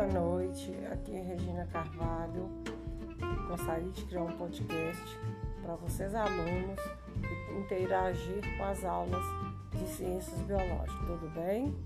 Boa noite, aqui é Regina Carvalho. Gostaria de criar um podcast para vocês, alunos, interagir com as aulas de ciências biológicas, tudo bem?